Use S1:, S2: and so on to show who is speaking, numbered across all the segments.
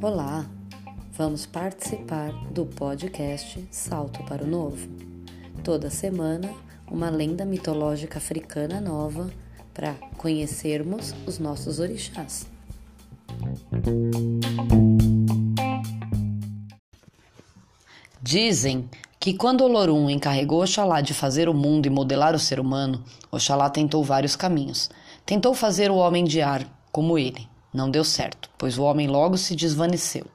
S1: Olá, vamos participar do podcast Salto para o Novo. Toda semana, uma lenda mitológica africana nova para conhecermos os nossos orixás. Dizem que quando Olorum encarregou Oxalá de fazer o mundo e modelar o ser humano, Oxalá tentou vários caminhos. Tentou fazer o homem de ar, como ele. Não deu certo, pois o homem logo se desvaneceu.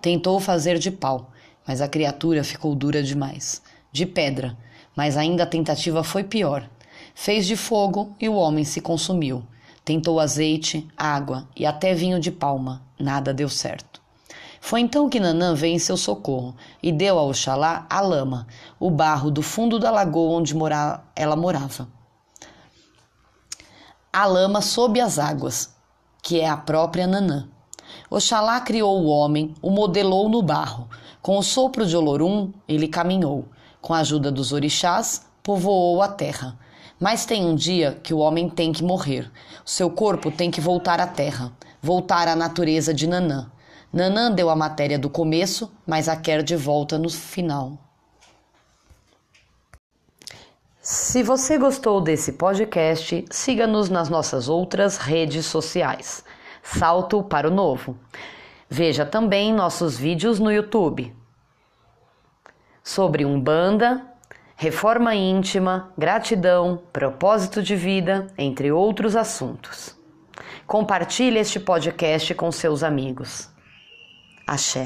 S1: Tentou fazer de pau, mas a criatura ficou dura demais. De pedra, mas ainda a tentativa foi pior. Fez de fogo e o homem se consumiu. Tentou azeite, água e até vinho de palma. Nada deu certo. Foi então que Nanã veio em seu socorro e deu a Oxalá a lama, o barro do fundo da lagoa onde mora... ela morava. A lama sob as águas, que é a própria Nanã. Oxalá criou o homem, o modelou no barro. Com o sopro de Olorum, ele caminhou. Com a ajuda dos orixás, povoou a terra. Mas tem um dia que o homem tem que morrer. O seu corpo tem que voltar à terra, voltar à natureza de Nanã. Nanã deu a matéria do começo, mas a quer de volta no final. Se você gostou desse podcast, siga-nos nas nossas outras redes sociais. Salto para o Novo. Veja também nossos vídeos no YouTube sobre Umbanda, reforma íntima, gratidão, propósito de vida, entre outros assuntos. Compartilhe este podcast com seus amigos. Axé.